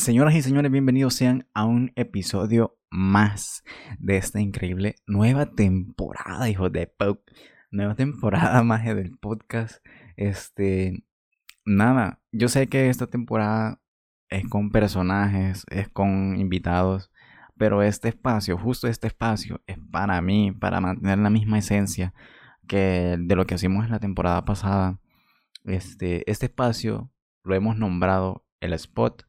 Señoras y señores, bienvenidos sean a un episodio más de esta increíble nueva temporada, hijo de pop. Nueva temporada más del podcast. Este, nada, yo sé que esta temporada es con personajes, es con invitados, pero este espacio, justo este espacio, es para mí, para mantener la misma esencia que de lo que hicimos en la temporada pasada. Este, este espacio lo hemos nombrado el spot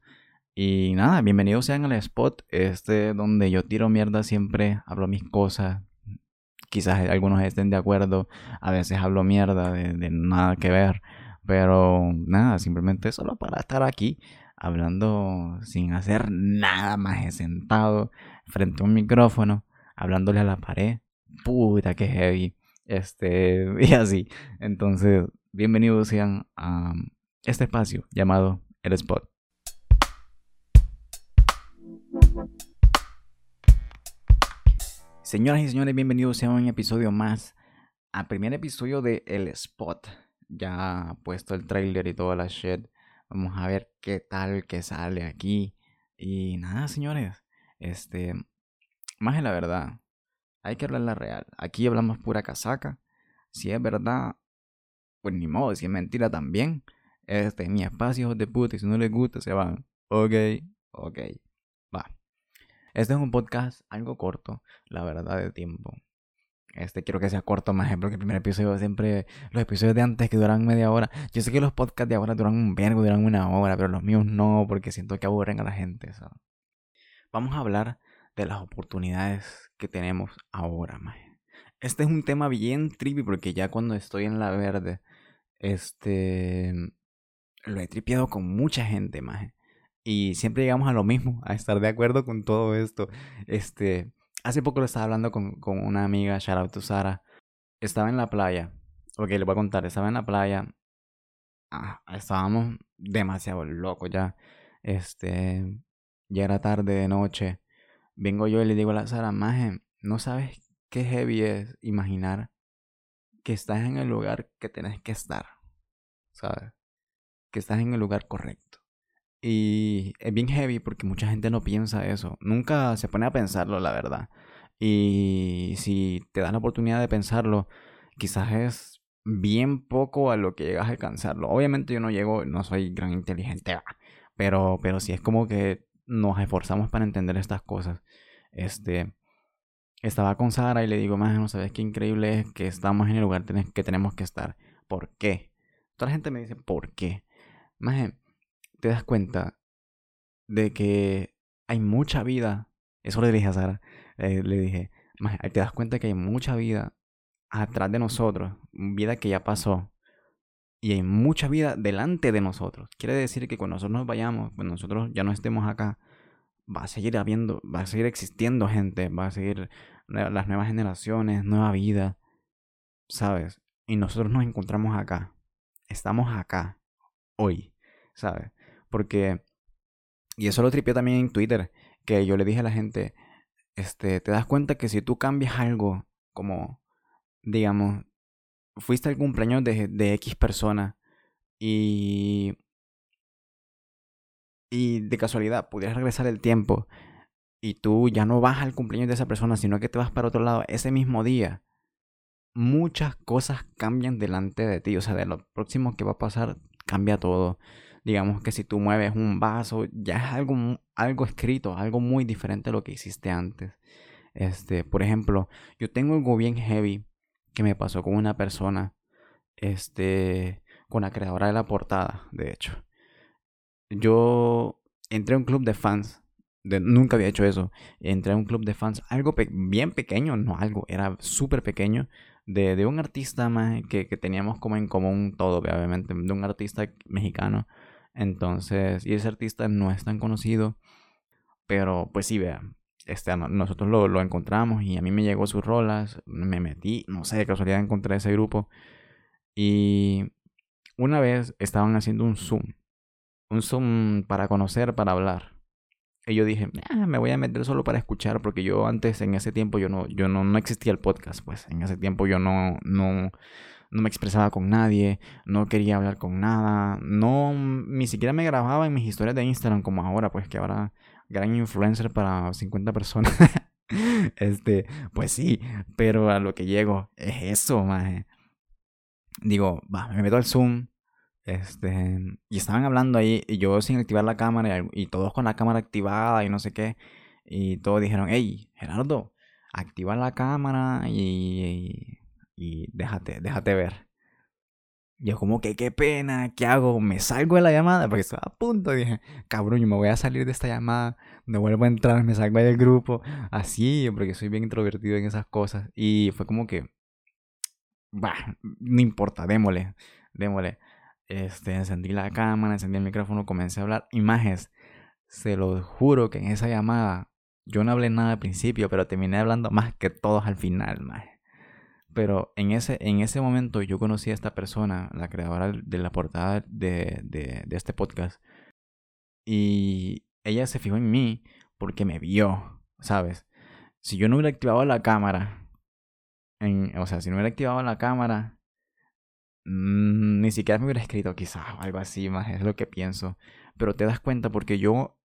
y nada, bienvenidos sean al spot, este donde yo tiro mierda siempre, hablo mis cosas. Quizás algunos estén de acuerdo, a veces hablo mierda de, nada que ver, pero nada, simplemente solo para estar aquí hablando sin hacer nada más sentado frente a un micrófono, hablándole a la pared. Puta que heavy. Este, y así. Entonces, bienvenidos sean a este espacio llamado El Spot. Señoras y señores, bienvenidos a un episodio más, al primer episodio de El Spot. Ya puesto el trailer y toda la shit. Vamos a ver qué tal que sale aquí. Y nada, señores. Este, más en la verdad, hay que hablar la real. Aquí hablamos pura casaca. Si es verdad, pues ni modo. Si es mentira también. Este, mi espacio de puta. Y si no les gusta, se van. Ok, ok. Este es un podcast algo corto, la verdad, de tiempo. Este quiero que sea corto más ejemplo que el primer episodio siempre los episodios de antes que duran media hora. Yo sé que los podcasts de ahora duran un vergo, duran una hora, pero los míos no, porque siento que aburren a la gente. Vamos a hablar de las oportunidades que tenemos ahora, más. Este es un tema bien trippy porque ya cuando estoy en la verde, este lo he tripeado con mucha gente, más. Y siempre llegamos a lo mismo, a estar de acuerdo con todo esto. Este, hace poco lo estaba hablando con, con una amiga, shout out to Sara. Estaba en la playa. Ok, le voy a contar, estaba en la playa. Ah, estábamos demasiado locos ya. Este, ya era tarde de noche. Vengo yo y le digo a la Sara, Maje, ¿no sabes qué heavy es imaginar que estás en el lugar que tenés que estar? ¿Sabes? Que estás en el lugar correcto. Y es bien heavy porque mucha gente no piensa eso. Nunca se pone a pensarlo, la verdad. Y si te dan la oportunidad de pensarlo, quizás es bien poco a lo que llegas a alcanzarlo. Obviamente yo no llego, no soy gran inteligente, pero, pero sí es como que nos esforzamos para entender estas cosas. Este, estaba con Sara y le digo, más no sabes qué increíble es que estamos en el lugar que tenemos que estar. ¿Por qué? Toda la gente me dice, ¿por qué? Más te das cuenta de que hay mucha vida. Eso le dije a Sara. Eh, le dije, te das cuenta que hay mucha vida atrás de nosotros, vida que ya pasó. Y hay mucha vida delante de nosotros. Quiere decir que cuando nosotros nos vayamos, cuando nosotros ya no estemos acá, va a seguir habiendo, va a seguir existiendo gente, va a seguir las nuevas generaciones, nueva vida, ¿sabes? Y nosotros nos encontramos acá. Estamos acá, hoy, ¿sabes? Porque, y eso lo tripié también en Twitter, que yo le dije a la gente, este, te das cuenta que si tú cambias algo, como, digamos, fuiste al cumpleaños de, de X persona y, y de casualidad pudieras regresar el tiempo y tú ya no vas al cumpleaños de esa persona, sino que te vas para otro lado ese mismo día, muchas cosas cambian delante de ti. O sea, de lo próximo que va a pasar, cambia todo digamos que si tú mueves un vaso, ya es algo, algo escrito, algo muy diferente a lo que hiciste antes. Este, por ejemplo, yo tengo algo bien heavy que me pasó con una persona, este, con la creadora de la portada, de hecho. Yo entré a un club de fans, nunca había hecho eso, entré a un club de fans, algo bien pequeño, no algo, era súper pequeño, de, de, un artista más que, que, teníamos como en común todo, obviamente, de un artista mexicano entonces, y ese artista no es tan conocido, pero pues sí, vean, este, nosotros lo, lo, encontramos y a mí me llegó sus rolas, me metí, no sé, de casualidad encontré ese grupo. Y una vez estaban haciendo un Zoom, un Zoom para conocer, para hablar. Y yo dije, ah, me voy a meter solo para escuchar, porque yo antes, en ese tiempo, yo no, yo no, no existía el podcast, pues en ese tiempo yo no, no, no me expresaba con nadie, no quería hablar con nada, no, ni siquiera me grababa en mis historias de Instagram como ahora, pues que ahora gran influencer para 50 personas. este, pues sí, pero a lo que llego es eso, maje. Digo, va, me meto al Zoom, este, y estaban hablando ahí, y yo sin activar la cámara, y, todos con la cámara activada y no sé qué, y todos dijeron, hey, Gerardo, activa la cámara y, y, déjate, déjate ver. Yo como que qué pena, ¿qué hago? ¿Me salgo de la llamada? Porque estaba a punto. Dije, cabrón, yo me voy a salir de esta llamada, no vuelvo a entrar, me salgo del grupo. Así, porque soy bien introvertido en esas cosas. Y fue como que, bah, no importa, démosle, démosle. Este, encendí la cámara, encendí el micrófono, comencé a hablar imágenes. Se lo juro que en esa llamada yo no hablé nada al principio, pero terminé hablando más que todos al final, más. Pero en ese, en ese momento yo conocí a esta persona, la creadora de la portada de, de, este podcast. Y ella se fijó en mí porque me vio, ¿sabes? Si yo no hubiera activado la cámara, o sea, si no hubiera activado la cámara, Mm, ni siquiera me hubiera escrito quizás algo así, más es lo que pienso. Pero te das cuenta porque yo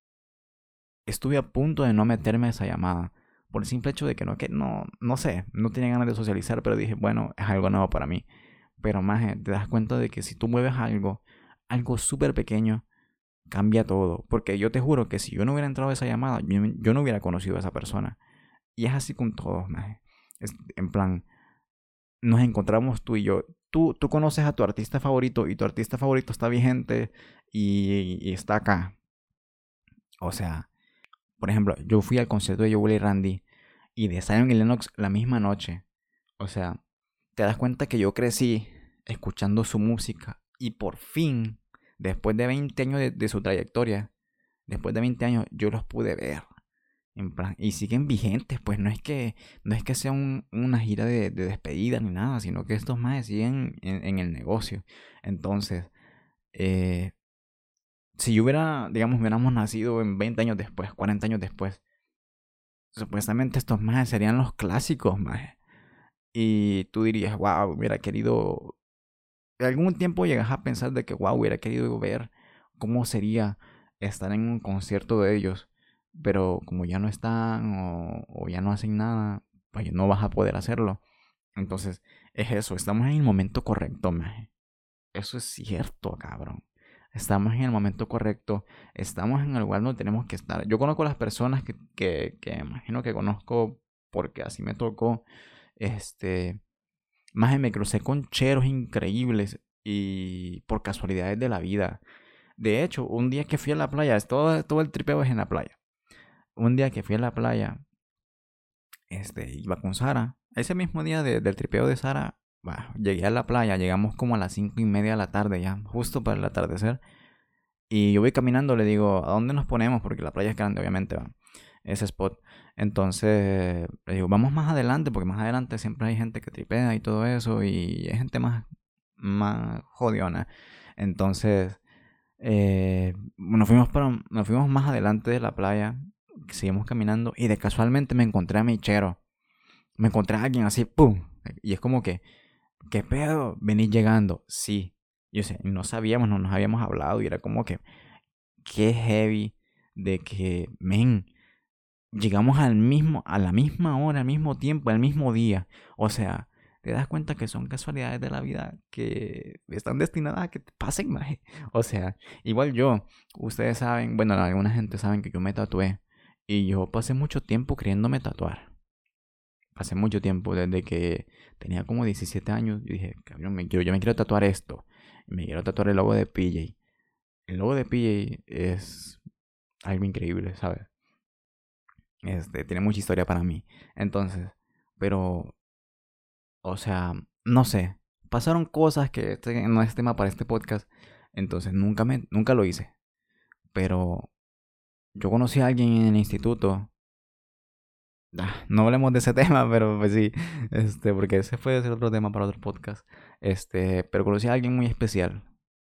estuve a punto de no meterme a esa llamada. Por el simple hecho de que no, que no, no sé, no tenía ganas de socializar, pero dije, bueno, es algo nuevo para mí. Pero más te das cuenta de que si tú mueves algo, algo súper pequeño, cambia todo. Porque yo te juro que si yo no hubiera entrado a esa llamada, yo, no hubiera conocido a esa persona. Y es así con todos, más Es, en plan, nos encontramos tú y yo tú, tú conoces a tu artista favorito y tu artista favorito está vigente y, está acá. O sea, por ejemplo, yo fui al concierto de Joe y Randy y de Zion y Lennox la misma noche. O sea, te das cuenta que yo crecí escuchando su música y por fin, después de 20 años de, su trayectoria, después de 20 años, yo los pude ver y siguen vigentes, pues no es que, no es que sea una gira de, despedida ni nada, sino que estos más siguen en, el negocio. Entonces, eh, si yo hubiera, digamos, hubiéramos nacido en 20 años después, 40 años después, supuestamente estos más serían los clásicos, más. Y tú dirías, wow, hubiera querido. Algún tiempo llegas a pensar de que, wow, hubiera querido ver cómo sería estar en un concierto de ellos pero como ya no están o, ya no hacen nada, pues no vas a poder hacerlo. Entonces, es eso, estamos en el momento correcto, maje. Eso es cierto, cabrón. Estamos en el momento correcto, estamos en el lugar donde tenemos que estar. Yo conozco las personas que, que, que imagino que conozco porque así me tocó. Este, más me crucé con cheros increíbles y por casualidades de la vida. De hecho, un día que fui a la playa, todo, todo el tripeo es en la playa un día que fui a la playa, este, iba con Sara. Ese mismo día del tripeo de Sara, llegué a la playa, llegamos como a las cinco y media de la tarde ya, justo para el atardecer. Y yo voy caminando, le digo, ¿a dónde nos ponemos? Porque la playa es grande, obviamente. Ese spot. Entonces, le digo, vamos más adelante, porque más adelante siempre hay gente que tripea y todo eso, y hay gente más, más jodiona. Entonces, eh, nos, fuimos para, nos fuimos más adelante de la playa seguimos caminando y de casualmente me encontré a mi chero. Me encontré a alguien así, ¡pum! Y es como que, ¿qué pedo? Venís llegando. Sí. Yo sé, no sabíamos, no nos habíamos hablado y era como que, qué heavy de que, men, llegamos al mismo, a la misma hora, al mismo tiempo, al mismo día. O sea, te das cuenta que son casualidades de la vida que están destinadas a que te pasen, maje. O sea, igual yo, ustedes saben, bueno, alguna gente saben que yo me tatué. Y yo pasé mucho tiempo queriéndome tatuar. Pasé mucho tiempo, desde que tenía como 17 años. Yo dije, cabrón, me yo me quiero tatuar esto. Me quiero tatuar el logo de PJ. El logo de PJ es algo increíble, ¿sabes? Este, tiene mucha historia para mí. Entonces, pero, o sea, no sé. Pasaron cosas que este no es tema para este podcast. Entonces, nunca, me, nunca lo hice. Pero yo conocí a alguien en el instituto. Ah, no hablemos de ese tema, pero pues sí, este, porque ese fue ese otro tema para otro podcast. Este, pero conocí a alguien muy especial,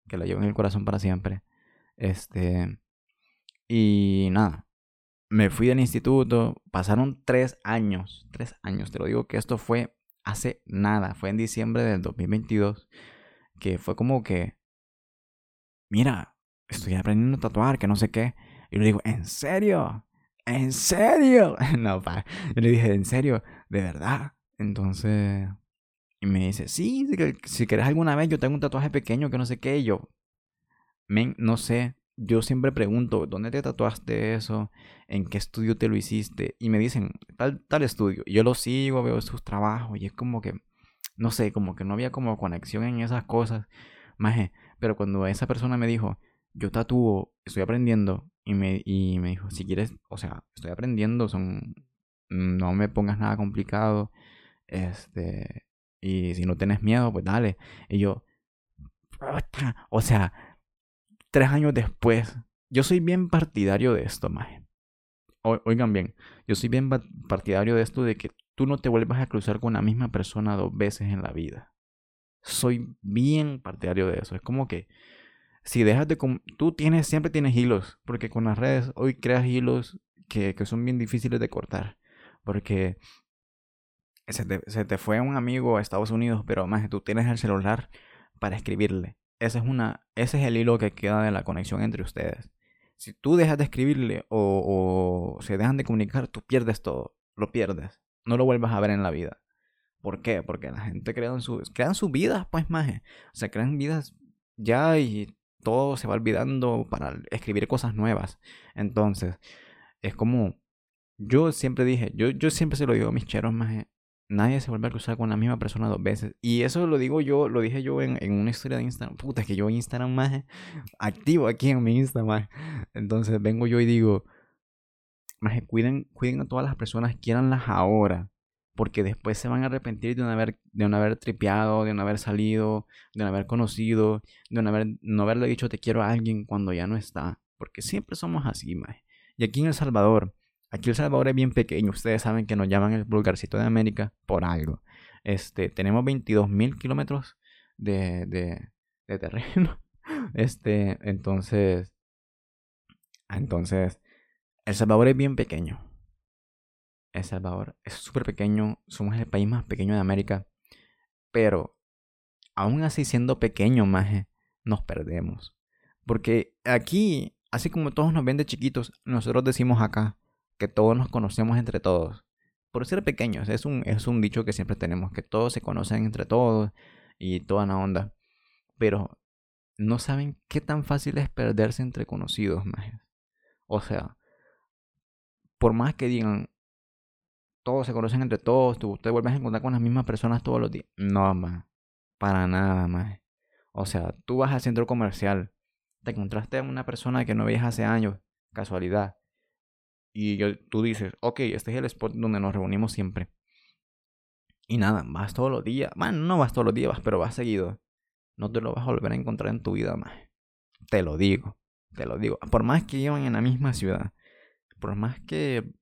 que la llevo en el corazón para siempre. Este, y nada, me fui del instituto, pasaron tres años, tres años, te lo digo que esto fue hace nada, fue en diciembre del 2022, que fue como que, mira, estoy aprendiendo a tatuar, que no sé qué. Y le digo, ¿en serio? ¿En serio? no, pa. Yo le dije, ¿en serio? ¿De verdad? Entonces, y me dice, sí, si quieres alguna vez, yo tengo un tatuaje pequeño que no sé qué. Y yo, men, no sé. Yo siempre pregunto, ¿dónde te tatuaste eso? ¿En qué estudio te lo hiciste? Y me dicen, tal, tal estudio. Yo lo sigo, veo sus trabajos y es como que, no sé, como que no había como conexión en esas cosas. Maje, pero cuando esa persona me dijo, yo tatúo, estoy aprendiendo, y me, y me dijo, si quieres, o sea, estoy aprendiendo, son, no me pongas nada complicado, este, y si no tienes miedo, pues dale. Y yo, o sea, tres años después, yo soy bien partidario de esto, maje. Oigan bien, yo soy bien partidario de esto de que tú no te vuelvas a cruzar con la misma persona dos veces en la vida. Soy bien partidario de eso. Es como que si dejas de... Tú tienes, siempre tienes hilos, porque con las redes hoy creas hilos que, que son bien difíciles de cortar. Porque se te, se te, fue un amigo a Estados Unidos, pero más tú tienes el celular para escribirle. Ese es, una, ese es el hilo que queda de la conexión entre ustedes. Si tú dejas de escribirle o, o se dejan de comunicar, tú pierdes todo. Lo pierdes. No lo vuelvas a ver en la vida. ¿Por qué? Porque la gente crea en su, crean sus vidas, pues, más. O sea, crean vidas ya y todo se va olvidando para escribir cosas nuevas. Entonces, es como, yo siempre dije, yo, yo siempre se lo digo a mis cheros más, nadie se vuelve a cruzar con la misma persona dos veces. Y eso lo digo yo, lo dije yo en, en una historia de Instagram. Puta, es que yo Instagram más activo aquí en mi Instagram. Entonces vengo yo y digo, más cuiden, cuiden a todas las personas, quieranlas ahora porque después se van a arrepentir de no haber, de no haber tripeado, de no haber salido, de no haber conocido, de no, haber, no haberle dicho te quiero a alguien cuando ya no está. Porque siempre somos así, mae. Y aquí en El Salvador, aquí El Salvador es bien pequeño, ustedes saben que nos llaman el vulgarcito de América por algo. Este, tenemos 22 mil kilómetros de, de, de terreno. Este, entonces, entonces, El Salvador es bien pequeño el Salvador es súper pequeño, somos el país más pequeño de América, pero aún así siendo pequeño, maje, nos perdemos. Porque aquí, así como todos nos ven de chiquitos, nosotros decimos acá que todos nos conocemos entre todos. Por ser pequeños, es un, es un dicho que siempre tenemos, que todos se conocen entre todos y toda la onda. Pero no saben qué tan fácil es perderse entre conocidos, maje. O sea, por más que digan, todos se conocen entre todos, tú te vuelves a encontrar con las mismas personas todos los días. No, más. Para nada, más. O sea, tú vas al centro comercial, te encontraste a una persona que no veías hace años, casualidad. Y yo, tú dices, ok, este es el spot donde nos reunimos siempre. Y nada, vas todos los días. Bueno, no vas todos los días, pero vas seguido. No te lo vas a volver a encontrar en tu vida más. Te lo digo, te lo digo. Por más que vivan en la misma ciudad, por más que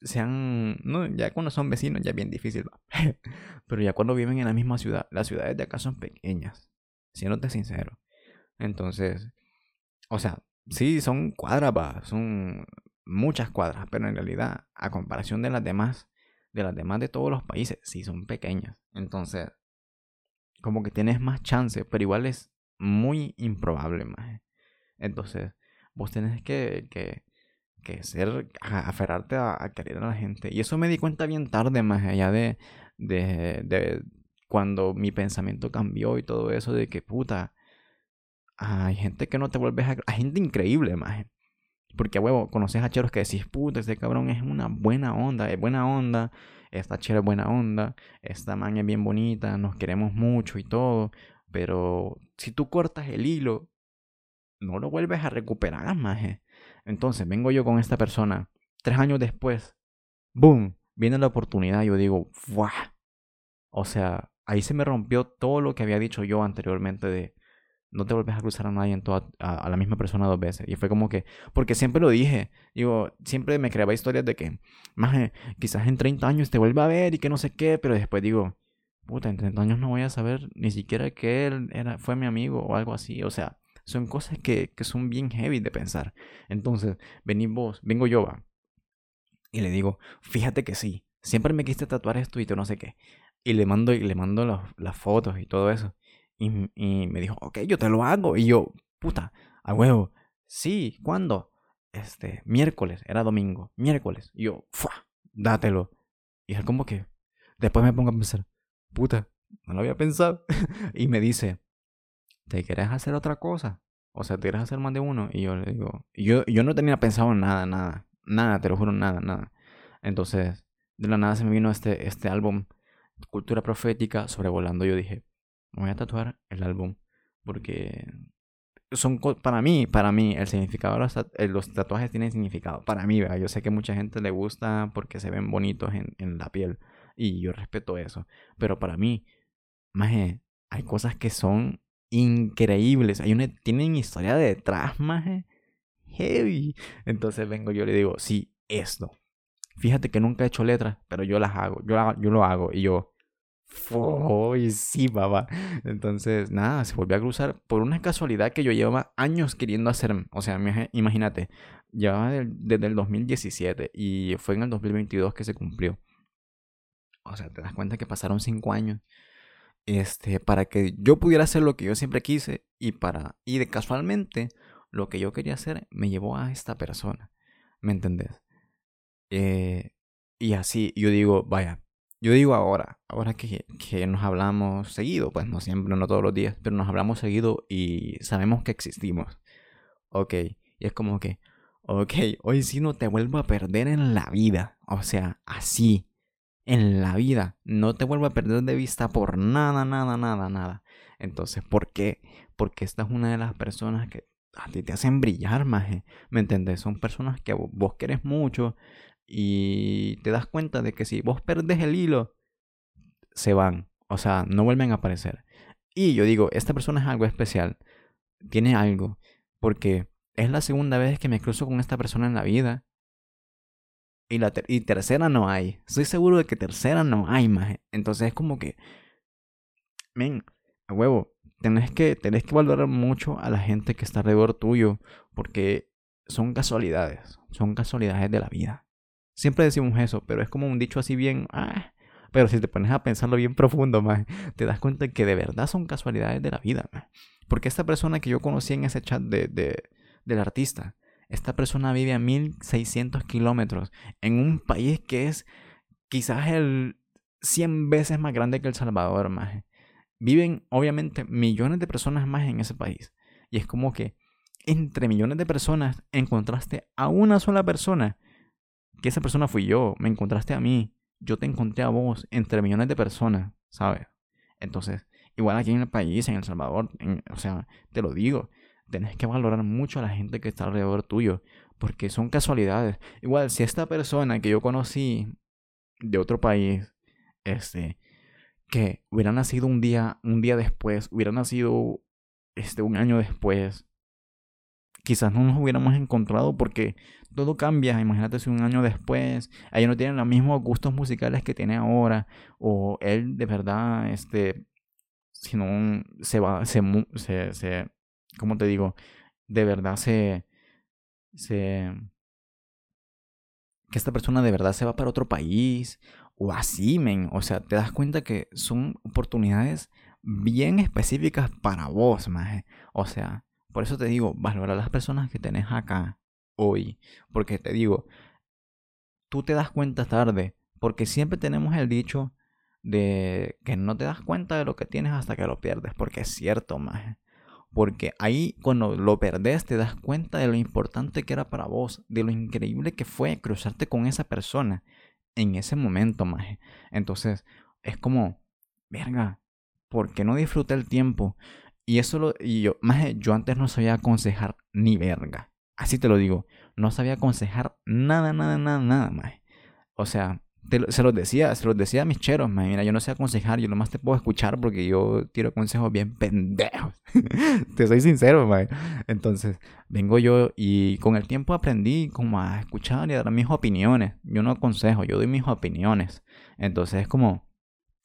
sean, no, ya cuando son vecinos ya es bien difícil, pero ya cuando viven en la misma ciudad, las ciudades de acá son pequeñas, siéndote sincero. Entonces, o sea, sí, son cuadras, son muchas cuadras, pero en realidad, a comparación de las demás, de las demás de todos los países, sí son pequeñas. Entonces, como que tienes más chance, pero igual es muy improbable, más. Entonces, vos tenés que, que que ser, aferrarte a, querer a la gente. Y eso me di cuenta bien tarde, más allá de, de, cuando mi pensamiento cambió y todo eso, de que puta, hay gente que no te vuelves a... Hay gente increíble, más. Porque, huevo, conoces a cheros que decís, puta, este cabrón es una buena onda, es buena onda, esta chera es buena onda, esta man es bien bonita, nos queremos mucho y todo. Pero si tú cortas el hilo, no lo vuelves a recuperar, más. Entonces, vengo yo con esta persona. Tres años después, ¡boom! Viene la oportunidad. Yo digo, ¡buah! O sea, ahí se me rompió todo lo que había dicho yo anteriormente de no te vuelves a cruzar a nadie en toda, a, la misma persona dos veces. Y fue como que, porque siempre lo dije, digo, siempre me creaba historias de que, más quizás en 30 años te vuelva a ver y que no sé qué, pero después digo, puta, en 30 años no voy a saber ni siquiera que él era, fue mi amigo o algo así. O sea, son cosas que, que son bien heavy de pensar. Entonces, venimos, vengo yo, va. Y le digo, fíjate que sí, siempre me quiste tatuar esto y tú no sé qué. Y le mando, y le mando las fotos y todo eso. Y, me dijo, ok, yo te lo hago. Y yo, puta, a huevo. Sí, ¿cuándo? Este, miércoles, era domingo, miércoles. Y yo, ¡fua! Dátelo. Y él como que, después me pongo a pensar, puta, no lo había pensado. y me dice, ¿te quieres hacer otra cosa? O sea, ¿te quieres hacer más de uno? Y yo le digo, yo, yo no tenía pensado en nada, nada, nada, te lo juro, nada, nada. Entonces, de la nada se me vino este, este álbum, Cultura Profética, sobrevolando. Yo dije, voy a tatuar el álbum porque son para mí, para mí, el significado los, eh, los tatuajes tienen significado. Para mí, ¿verdad? yo sé que mucha gente le gusta porque se ven bonitos en, en la piel y yo respeto eso. Pero para mí, más hay cosas que son increíbles. Hay una, tienen historia detrás, más heavy. Entonces vengo yo le digo, sí, esto. Fíjate que nunca he hecho letras, pero yo las hago. Yo, yo lo hago y yo, y sí, papá. Entonces, nada, se volvió a cruzar por una casualidad que yo llevaba años queriendo hacer. O sea, imagínate, llevaba desde el 2017 y fue en el 2022 que se cumplió. O sea, te das cuenta que pasaron cinco años este, para que yo pudiera hacer lo que yo siempre quise y para y de casualmente lo que yo quería hacer me llevó a esta persona, ¿me entendés? Eh, y así yo digo, vaya, yo digo ahora, ahora que, que nos hablamos seguido, pues no siempre, no todos los días, pero nos hablamos seguido y sabemos que existimos. Ok, y es como que, ok, hoy sí no te vuelvo a perder en la vida, o sea, así, en la vida, no te vuelvo a perder de vista por nada, nada, nada, nada. Entonces, ¿por qué? Porque esta es una de las personas que a ti te hacen brillar, maje. ¿Me entendés? Son personas que vos querés mucho y te das cuenta de que si vos perdés el hilo, se van. O sea, no vuelven a aparecer. Y yo digo, esta persona es algo especial. Tiene algo. Porque es la segunda vez que me cruzo con esta persona en la vida. Y, la tercera no hay. Estoy seguro de que tercera no hay más. Entonces es como que... Men, a huevo. Tenés que, tenés que valorar mucho a la gente que está alrededor tuyo. Porque son casualidades. Son casualidades de la vida. Siempre decimos eso, pero es como un dicho así bien... Ah, pero si te pones a pensarlo bien profundo, más, te das cuenta que de verdad son casualidades de la vida. Porque esta persona que yo conocí en ese chat de, de, del artista, esta persona vive a 1600 kilómetros en un país que es quizás el 100 veces más grande que El Salvador, más. Viven obviamente millones de personas más en ese país. Y es como que entre millones de personas encontraste a una sola persona que esa persona fui yo, me encontraste a mí, yo te encontré a vos entre millones de personas, ¿sabes? Entonces, igual aquí en el país, en El Salvador, o sea, te lo digo, tenés que valorar mucho a la gente que está alrededor tuyo, porque son casualidades. Igual, si esta persona que yo conocí de otro país, este, que hubiera nacido un día, un día después, hubiera nacido este, un año después, quizás no nos hubiéramos encontrado porque todo cambia. Imagínate si un año después ella no tiene los mismos gustos musicales que tiene ahora, o él de verdad, este, si no se va, se, se, se, ¿cómo te digo? De verdad se, se, que esta persona de verdad se va para otro país, o así, men. O sea, te das cuenta que son oportunidades bien específicas para vos, maje. O sea, por eso te digo, valora a las personas que tenés acá hoy. Porque te digo, tú te das cuenta tarde. Porque siempre tenemos el dicho de que no te das cuenta de lo que tienes hasta que lo pierdes. Porque es cierto, más. Porque ahí cuando lo perdés te das cuenta de lo importante que era para vos. De lo increíble que fue cruzarte con esa persona en ese momento, más. Entonces, es como, verga, ¿por qué no disfruté el tiempo? Y eso lo, y yo, más yo antes no sabía aconsejar ni verga. Así te lo digo. No sabía aconsejar nada, nada, nada, nada, más. O sea, se los decía, se los decía a mis cheros. Mira, yo no sé aconsejar, yo nomás te puedo escuchar porque yo tiro consejos bien pendejos. te soy sincero, más. Entonces, vengo yo y con el tiempo aprendí como a escuchar y a dar mis opiniones. Yo no aconsejo, yo doy mis opiniones. Entonces es como,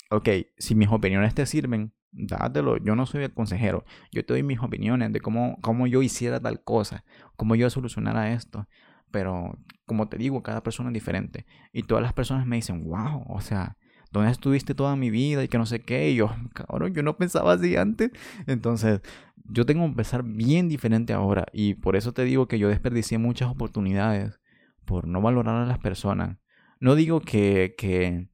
ok, si mis opiniones te sirven, dátelo. Yo no soy el consejero. Yo te doy mis opiniones de cómo, cómo yo hiciera tal cosa, cómo yo solucionara esto. Pero, como te digo, cada persona es diferente. Y todas las personas me dicen, wow, o sea, ¿dónde estuviste toda mi vida? Y que no sé qué. Y yo, cabrón, yo no pensaba así antes. Entonces, yo tengo que pensar bien diferente ahora. Y por eso te digo que yo desperdicié muchas oportunidades por no valorar a las personas. No digo que, que,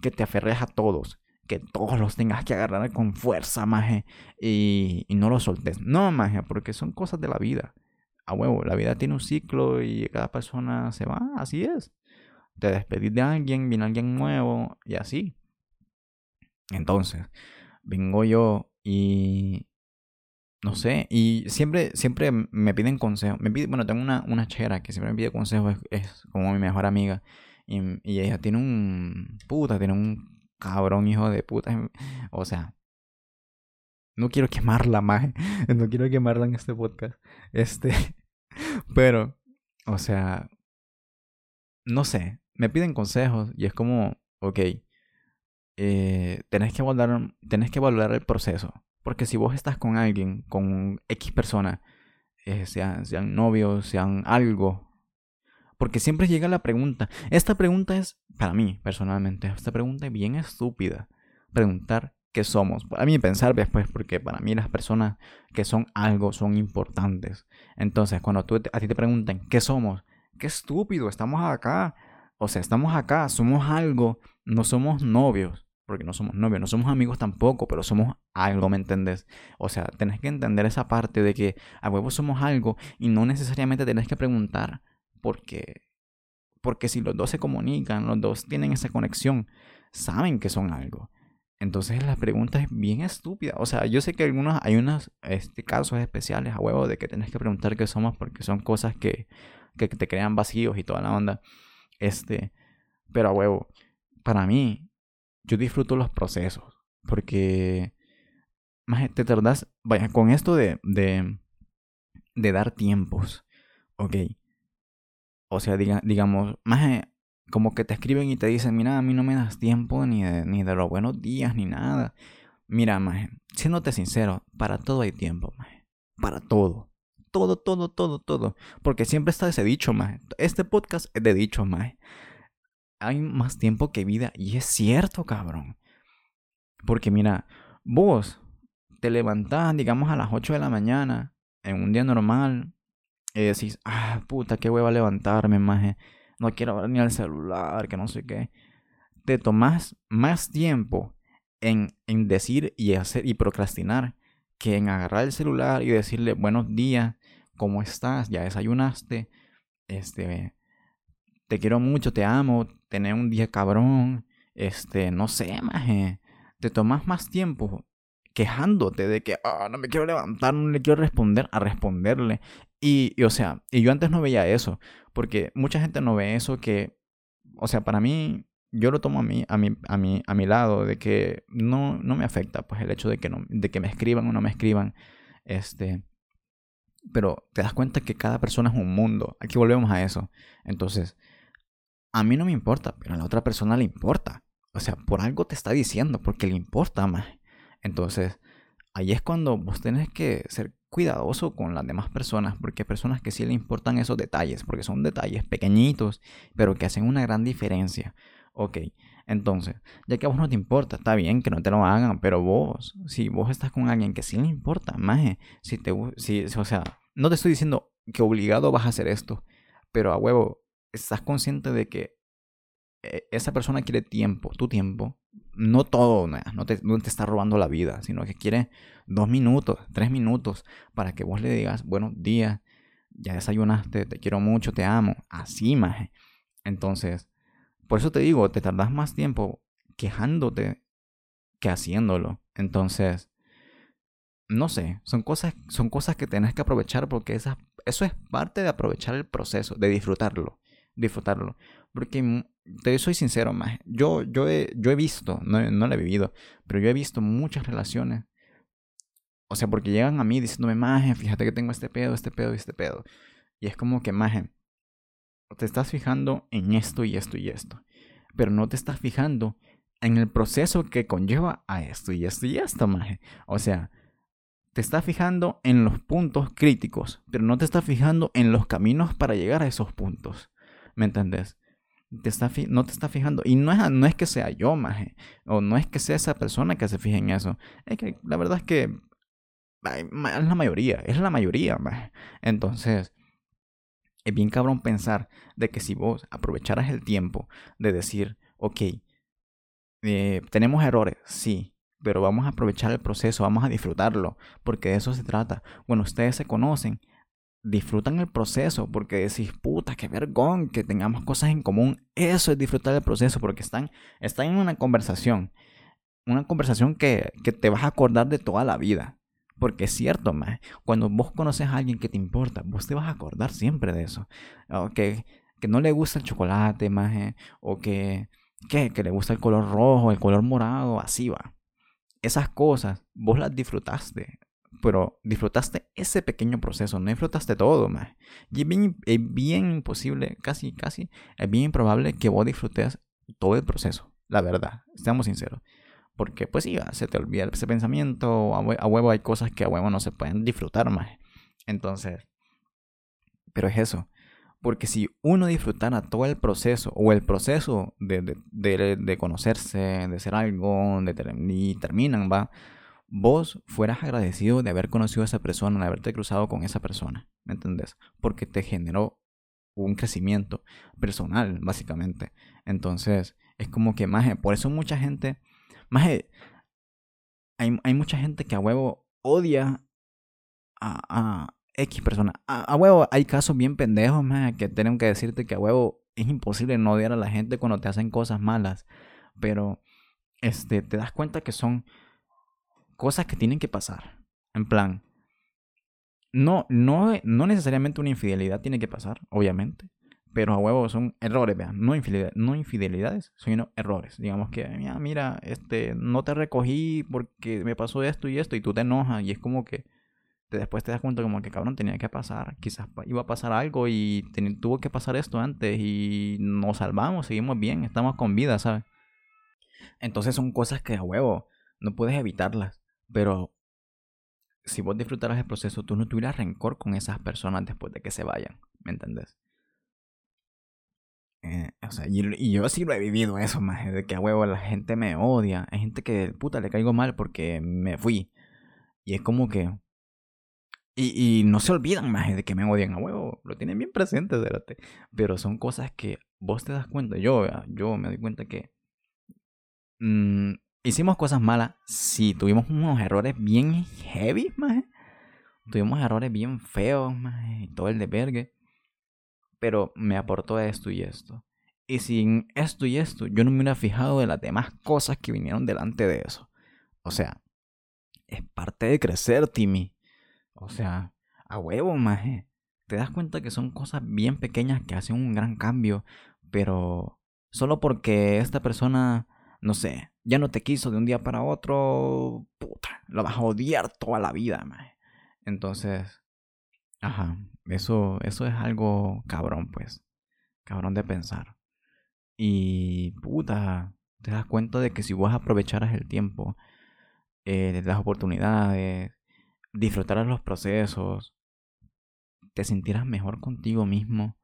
que te aferres a todos, que todos los tengas que agarrar con fuerza, maje, y, y no los soltes. No, maje, porque son cosas de la vida. A huevo, la vida tiene un ciclo y cada persona se va, así es. Te despedís de alguien, viene alguien nuevo y así. Entonces, vengo yo y no sé, y siempre, siempre me piden consejos. Me pide, bueno, tengo una, una chera que siempre me pide consejos, es, como mi mejor amiga. Y, y, ella tiene un puta, tiene un cabrón hijo de puta. O sea, no quiero quemarla más. No quiero quemarla en este podcast. Este. Pero, o sea, no sé. Me piden consejos y es como, ok, eh, tenés, que valorar, tenés que valorar el proceso. Porque si vos estás con alguien, con X persona, eh, sean, sean novios, sean algo, porque siempre llega la pregunta. Esta pregunta es, para mí personalmente, esta pregunta es bien estúpida. Preguntar qué somos. A mí pensar después, porque para mí las personas que son algo son importantes. Entonces, cuando tú, a ti te preguntan qué somos, qué estúpido, estamos acá. O sea, estamos acá, somos algo, no somos novios porque no somos novios, no somos amigos tampoco, pero somos algo, ¿me entendés? O sea, tenés que entender esa parte de que a huevos somos algo y no necesariamente tenés que preguntar porque porque si los dos se comunican, los dos tienen esa conexión, saben que son algo. Entonces la pregunta es bien estúpida. O sea, yo sé que algunos, hay unos este, casos especiales a huevo de que tenés que preguntar qué somos porque son cosas que, que te crean vacíos y toda la onda. Este, pero a huevo, para mí, yo disfruto los procesos. Porque más te tardas, vaya, con esto de, de, de dar tiempos, ok. O sea, diga, digamos, más como que te escriben y te dicen, mira, a mí no me das tiempo ni de, ni de los buenos días ni nada. Mira, maje, siéndote sincero, para todo hay tiempo, maje. Para todo. Todo, todo, todo, todo. Porque siempre está ese dicho, maje. Este podcast es de dicho, maje hay más tiempo que vida. Y es cierto, cabrón. Porque mira, vos te levantás, digamos, a las 8 de la mañana, en un día normal, y decís, ah, puta, qué hueva levantarme, maje. No quiero ver ni al celular, que no sé qué. Te tomás más tiempo en, en decir y hacer y procrastinar que en agarrar el celular y decirle buenos días, ¿cómo estás? ¿Ya desayunaste? Este, te quiero mucho, te amo, tener un día cabrón, este, no sé, maje, te tomas más tiempo quejándote de que ah, no me quiero levantar, no le quiero responder, a responderle. Y, o sea, y yo antes no veía eso, porque mucha gente no ve eso que, o sea, para mí, yo lo tomo a mí, a mí, a mí, a mi lado, de que no, no me afecta, pues el hecho de que no, de que me escriban o no me escriban, este, pero te das cuenta que cada persona es un mundo. Aquí volvemos a eso. Entonces, a mí no me importa, pero a la otra persona le importa. O sea, por algo te está diciendo, porque le importa más. Entonces, ahí es cuando vos tenés que ser cuidadoso con las demás personas, porque hay personas que sí le importan esos detalles, porque son detalles pequeñitos, pero que hacen una gran diferencia. Ok, entonces, ya que a vos no te importa, está bien que no te lo hagan, pero vos, si vos estás con alguien que sí le importa, más, si te, si, o sea, no te estoy diciendo que obligado vas a hacer esto, pero a huevo, estás consciente de que esa persona quiere tiempo, tu tiempo, no todo, no te, está robando la vida, sino que quiere dos minutos, tres minutos para que vos le digas buenos días, ya desayunaste, te quiero mucho, te amo, así, maje. Entonces, por eso te digo, te tardas más tiempo quejándote que haciéndolo. Entonces, no sé, son cosas, son cosas que tenés que aprovechar porque eso es parte de aprovechar el proceso, de disfrutarlo disfrutarlo. Porque te soy sincero, más. Yo, yo, he, yo he visto, no, no lo he vivido, pero yo he visto muchas relaciones. O sea, porque llegan a mí diciéndome, maje, fíjate que tengo este pedo, este pedo y este pedo. Y es como que, maje, te estás fijando en esto y esto y esto. Pero no te estás fijando en el proceso que conlleva a esto y esto y esto, maje. O sea, te estás fijando en los puntos críticos, pero no te estás fijando en los caminos para llegar a esos puntos. ¿Me entendés? te está no te está fijando. Y no es, no es que sea yo, maje. O no es que sea esa persona que se fije en eso. Es que la verdad es que es la mayoría. Es la mayoría, maje. Entonces, es bien cabrón pensar de que si vos aprovecharas el tiempo de decir, ok, eh, tenemos errores, sí, pero vamos a aprovechar el proceso, vamos a disfrutarlo, porque de eso se trata. Bueno, ustedes se conocen, disfrutan el proceso, porque decís, puta, qué vergón que tengamos cosas en común. Eso es disfrutar el proceso, porque están, están en una conversación, una conversación que, que te vas a acordar de toda la vida. Porque es cierto, más cuando vos conoces a alguien que te importa, vos te vas a acordar siempre de eso. Que, que no le gusta el chocolate, más o que, que, que le gusta el color rojo, el color morado, así va esas cosas, vos las disfrutaste, pero disfrutaste ese pequeño proceso, no disfrutaste todo, más. Y es bien, es bien imposible, casi, casi, es bien improbable que vos disfrutes todo el proceso, la verdad, seamos sinceros. Porque pues sí, se te olvida ese pensamiento, a huevo hay cosas que a huevo no se pueden disfrutar más. Entonces, pero es eso. Porque si uno disfrutara todo el proceso, o el proceso de, de, de, conocerse, de ser algo, de y terminan, va, vos fueras agradecido de haber conocido a esa persona, de haberte cruzado con esa persona, ¿me entendés? Porque te generó un crecimiento personal, básicamente. Entonces, es como que, más por eso mucha gente, más hay, hay mucha gente que a huevo odia a, X persona. A, huevo, hay casos bien pendejos, man, que tienen que decirte que a huevo es imposible no odiar a la gente cuando te hacen cosas malas. Pero, este, te das cuenta que son cosas que tienen que pasar. En plan, no, no, no necesariamente una infidelidad tiene que pasar, obviamente. Pero a huevo son errores, vean, no, infidelidad, no infidelidades, sino errores. Digamos que, mira, mira, este, no te recogí porque me pasó esto y esto y tú te enojas y es como que después te das cuenta como que cabrón tenía que pasar, quizás iba a pasar algo y tuvo que pasar esto antes y nos salvamos, seguimos bien, estamos con vida, ¿sabes? Entonces son cosas que a huevo no puedes evitarlas, pero si vos disfrutaras el proceso, tú no tuvieras rencor con esas personas después de que se vayan, ¿me entendés? Eh, o sea, y, yo sí lo he vivido eso, más de que a huevo la gente me odia, hay gente que puta le caigo mal porque me fui. Y es como que y, y no se olvidan más de que me odian a huevo. Lo tienen bien presente, espérate. Pero son cosas que vos te das cuenta. Yo, yo me doy cuenta que mm, hicimos cosas malas. Sí, tuvimos unos errores bien heavy, más. Tuvimos errores bien feos, más. Y todo el de. Pero me aportó esto y esto. Y sin esto y esto, yo no me hubiera fijado de las demás cosas que vinieron delante de eso. O sea, es parte de crecer, Timmy. O sea, a huevo, maje. Te das cuenta que son cosas bien pequeñas que hacen un gran cambio, pero solo porque esta persona, no sé, ya no te quiso de un día para otro, puta, lo vas a odiar toda la vida, maje. Entonces, ajá, eso, eso es algo cabrón, pues. Cabrón de pensar. Y, puta, te das cuenta de que si vos aprovecharas el tiempo, eh, las oportunidades, disfrutaras los procesos, te sintieras mejor contigo mismo,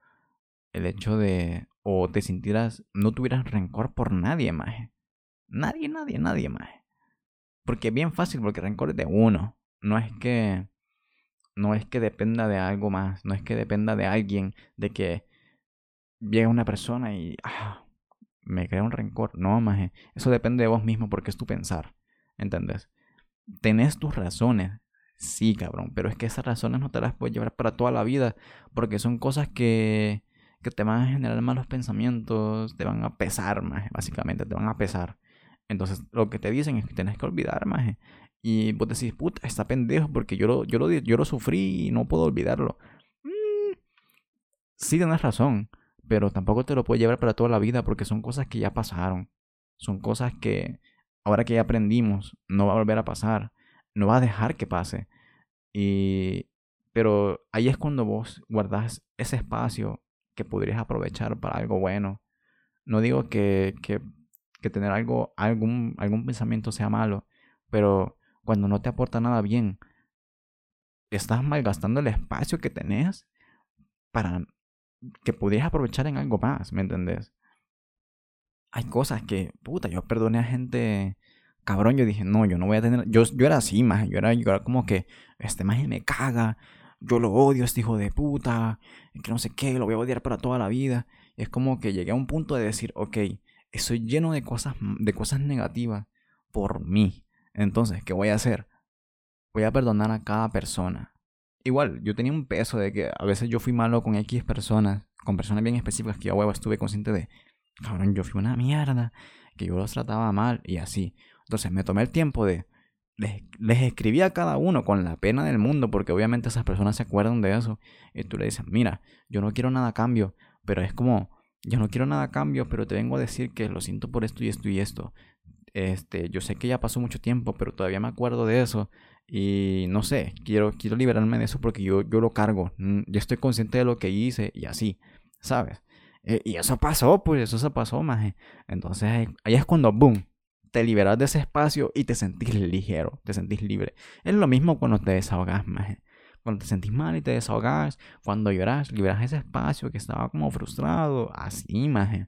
el hecho de, o te sintieras, no tuvieras rencor por nadie más. Nadie, nadie, nadie más. Porque es bien fácil, porque rencor es de uno. No es que, no es que dependa de algo más, no es que dependa de alguien, de que llegue una persona y ah, me crea un rencor. No, más. Eso depende de vos mismo porque es tu pensar. ¿Entendés? Tenés tus razones, Sí, cabrón, pero es que esas razones no te las puedes llevar para toda la vida, porque son cosas que, que te van a generar malos pensamientos, te van a pesar más, básicamente, te van a pesar. Entonces, lo que te dicen es que tienes que olvidar más. Y vos decís, puta, está pendejo porque yo lo, yo lo, yo lo sufrí y no puedo olvidarlo. Mm, sí, tienes razón, pero tampoco te lo puedes llevar para toda la vida porque son cosas que ya pasaron. Son cosas que ahora que ya aprendimos, no va a volver a pasar no va a dejar que pase. Y, pero ahí es cuando vos guardas ese espacio que podrías aprovechar para algo bueno. No digo que, que, que tener algo, algún, algún pensamiento sea malo, pero cuando no te aporta nada bien, estás malgastando el espacio que tenés para que pudieras aprovechar en algo más, ¿me entendés? hay cosas que, puta, yo perdoné a gente cabrón, yo dije, no, yo no voy a tener, yo, yo era así, más, yo era, yo era como que, este más me caga, yo lo odio, este hijo de puta, que no sé qué, lo voy a odiar para toda la vida. Es como que llegué a un punto de decir, ok, estoy lleno de cosas, de cosas negativas por mí. Entonces, ¿qué voy a hacer? Voy a perdonar a cada persona. Igual, yo tenía un peso de que a veces yo fui malo con X personas, con personas bien específicas que yo huevo estuve consciente de, cabrón, yo fui una mierda, que yo los trataba mal y así. Entonces me tomé el tiempo de, les, les escribí a cada uno con la pena del mundo, porque obviamente esas personas se acuerdan de eso. Y tú le dices, mira, yo no quiero nada a cambio, pero es como, yo no quiero nada a cambio, pero te vengo a decir que lo siento por esto y esto y esto. Este, yo sé que ya pasó mucho tiempo, pero todavía me acuerdo de eso. Y no sé, quiero, quiero liberarme de eso porque yo, yo lo cargo. Mm, yo estoy consciente de lo que hice y así, ¿sabes? Eh, y eso pasó, pues eso se pasó, maje. Entonces ahí es cuando, boom, te liberas de ese espacio y te sentís ligero, te sentís libre. Es lo mismo cuando te desahogas, maje. Cuando te sentís mal y te desahogas, cuando lloras, liberas ese espacio que estaba como frustrado, así, maje.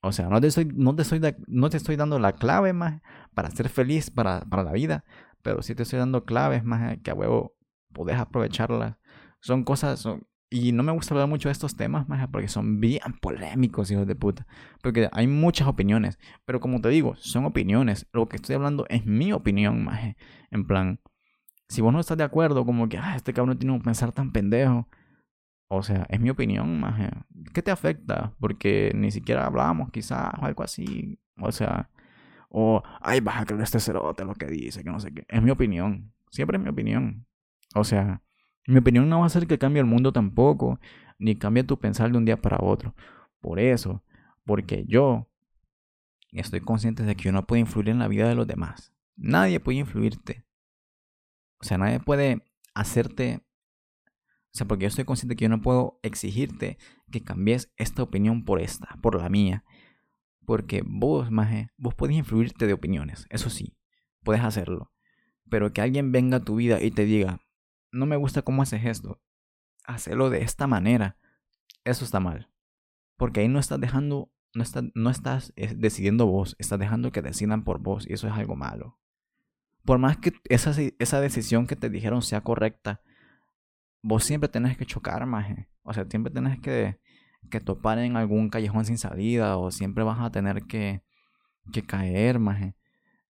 O sea, no te estoy, no te estoy, no te estoy dando la clave, maje, para ser feliz para, para la vida, pero sí te estoy dando claves, maje, que a huevo podés aprovecharlas. Son cosas, son, y no me gusta hablar mucho de estos temas, maje, porque son bien polémicos, hijos de puta. Porque hay muchas opiniones. Pero como te digo, son opiniones. Lo que estoy hablando es mi opinión, maje. En plan, si vos no estás de acuerdo, como que, ah, este cabrón tiene un pensar tan pendejo. O sea, es mi opinión, maje. ¿Qué te afecta? Porque ni siquiera hablamos, quizás, o algo así. O sea, o, ay, vas a creer este cerote lo que dice, que no sé qué. Es mi opinión. Siempre es mi opinión. O sea, mi opinión no va a ser que cambie el mundo tampoco, ni cambie tu pensar de un día para otro. Por eso, porque yo estoy consciente de que yo no puedo influir en la vida de los demás. Nadie puede influirte. O sea, nadie puede hacerte... O sea, porque yo estoy consciente que yo no puedo exigirte que cambies esta opinión por esta, por la mía. Porque vos, maje, vos podés influirte de opiniones, eso sí, puedes hacerlo. Pero que alguien venga a tu vida y te diga, no me gusta cómo haces esto. Hacerlo de esta manera. Eso está mal. Porque ahí no estás dejando, no, no estás eh, decidiendo vos, estás dejando que decidan por vos y eso es algo malo. Por más que esa, esa decisión que te dijeron sea correcta, vos siempre tenés que chocar, maje. O sea, siempre tenés que, que topar en algún callejón sin salida o siempre vas a tener que, que caer, maje.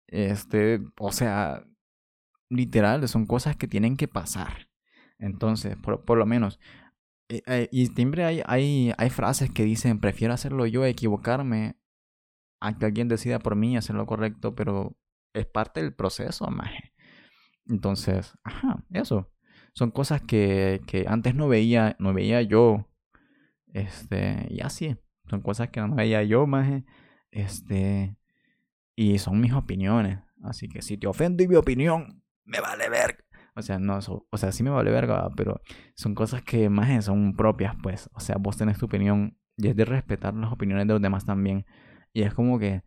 Este, o sea, literal, son cosas que tienen que pasar. Entonces, por, lo menos, eh, eh, y siempre hay, hay, hay frases que dicen, prefiero hacerlo yo, equivocarme, a que alguien decida por mí hacer lo correcto, pero es parte del proceso, maje. Entonces, ajá, eso. Son cosas que, que antes no veía, no veía yo. Este, y así. Son cosas que no veía yo, maje. Este, y son mis opiniones. Así que si te ofendo y mi opinión, me vale verga. O sea, no, o sea, sí me vale verga, pero son cosas que más son propias, pues. O sea, vos tenés tu opinión y es de respetar las opiniones de los demás también. Y es como que,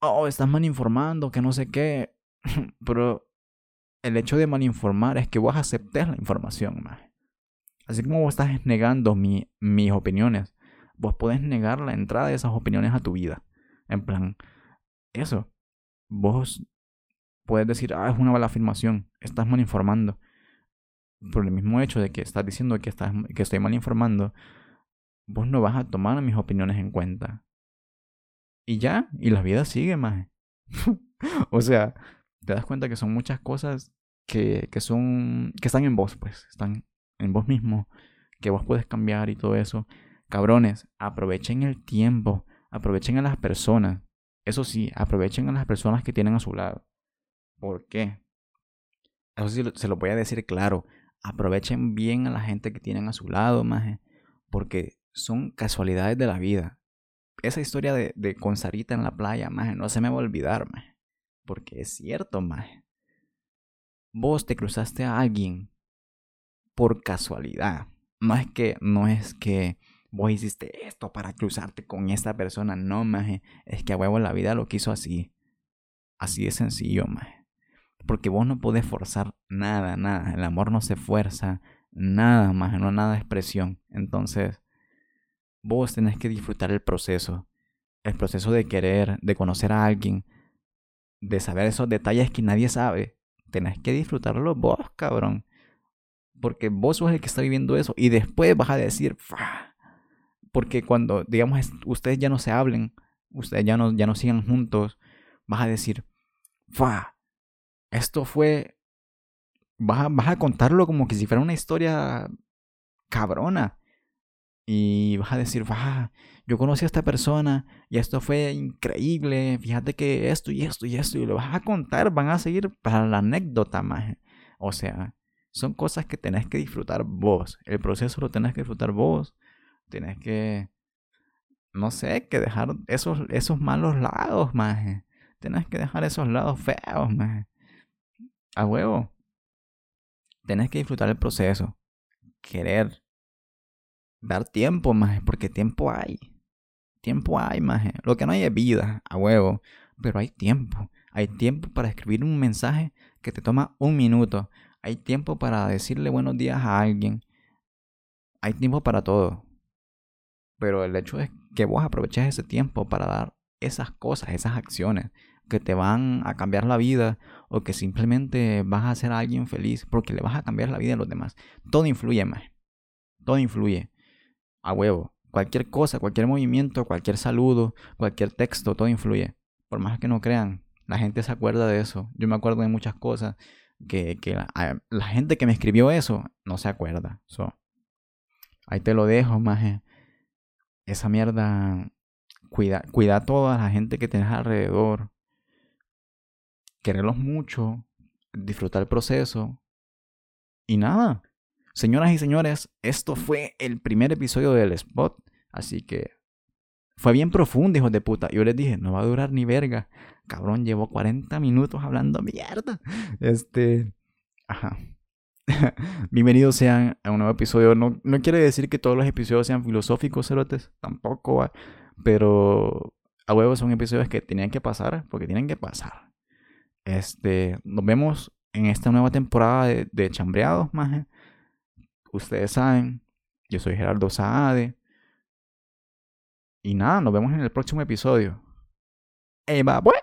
oh, estás mal informando, que no sé qué. pero el hecho de mal informar es que vos aceptes la información, más. Así como vos estás negando mi, mis opiniones, vos podés negar la entrada de esas opiniones a tu vida. En plan, eso. Vos puedes decir, ah, es una mala afirmación, estás mal informando. Por el mismo hecho de que estás diciendo que, estás, que estoy mal informando, vos no vas a tomar mis opiniones en cuenta. Y ya, y la vida sigue, más. o sea, te das cuenta que son muchas cosas que, que son, que están en vos, pues, están en vos mismo, que vos puedes cambiar y todo eso. Cabrones, aprovechen el tiempo, aprovechen a las personas. Eso sí, aprovechen a las personas que tienen a su lado. ¿Por qué? Eso sí se lo voy a decir claro. Aprovechen bien a la gente que tienen a su lado, maje. Porque son casualidades de la vida. Esa historia de, de con Sarita en la playa, maje, no se me va a olvidar, maje. Porque es cierto, maje. Vos te cruzaste a alguien por casualidad. No es que, no es que vos hiciste esto para cruzarte con esta persona. No, maje. Es que a huevo la vida lo quiso así. Así de sencillo, maje. Porque vos no podés forzar nada, nada. El amor no se fuerza, nada más, no nada de expresión. Entonces, vos tenés que disfrutar el proceso. el proceso de querer, de conocer a alguien, de saber esos detalles que nadie sabe, tenés que disfrutarlo vos, cabrón. Porque vos sos el que está viviendo eso. Y después vas a decir, porque cuando, digamos, ustedes ya no se hablen, ustedes ya no, ya no sigan juntos, vas a decir, fa, esto fue, vas a, vas a contarlo como que si fuera una historia cabrona. Y vas a decir, va, yo conocí a esta persona y esto fue increíble, fíjate que esto y esto y esto, y lo vas a contar, van a seguir para la anécdota más. O sea, son cosas que tenés que disfrutar vos. El proceso lo tenés que disfrutar vos. Tenés que, no sé, que dejar esos, esos malos lados, más. Tenés que dejar esos lados feos, más. A huevo. Tenés que disfrutar el proceso. Querer. Dar tiempo, más. Porque tiempo hay. Tiempo hay, más. Lo que no hay es vida, a huevo. Pero hay tiempo. Hay tiempo para escribir un mensaje que te toma un minuto. Hay tiempo para decirle buenos días a alguien. Hay tiempo para todo. Pero el hecho es que vos aproveches ese tiempo para dar esas cosas, esas acciones que te van a cambiar la vida o que simplemente vas a hacer a alguien feliz porque le vas a cambiar la vida a los demás. Todo influye más. Todo influye. A huevo. Cualquier cosa, cualquier movimiento, cualquier saludo, cualquier texto, todo influye. Por más que no crean, la gente se acuerda de eso. Yo me acuerdo de muchas cosas que, que la, gente que me escribió eso no se acuerda. So, ahí te lo dejo, más esa mierda, cuida, cuida a toda la gente que tienes alrededor. Quererlos mucho, disfrutar el proceso. Y nada. Señoras y señores, esto fue el primer episodio del spot. Así que fue bien profundo, hijos de puta. Yo les dije, no va a durar ni verga. Cabrón, llevo 40 minutos hablando mierda. Este. Ajá. Bienvenidos sean a un nuevo episodio. No, no quiere decir que todos los episodios sean filosóficos, cerotes. Tampoco, pero a huevos son episodios que tenían que pasar, porque tienen que pasar. Este, nos vemos en esta nueva temporada de, de maje. Ustedes saben, yo soy Gerardo Saade. Y nada, nos vemos en el próximo episodio. ¡Eva, pues!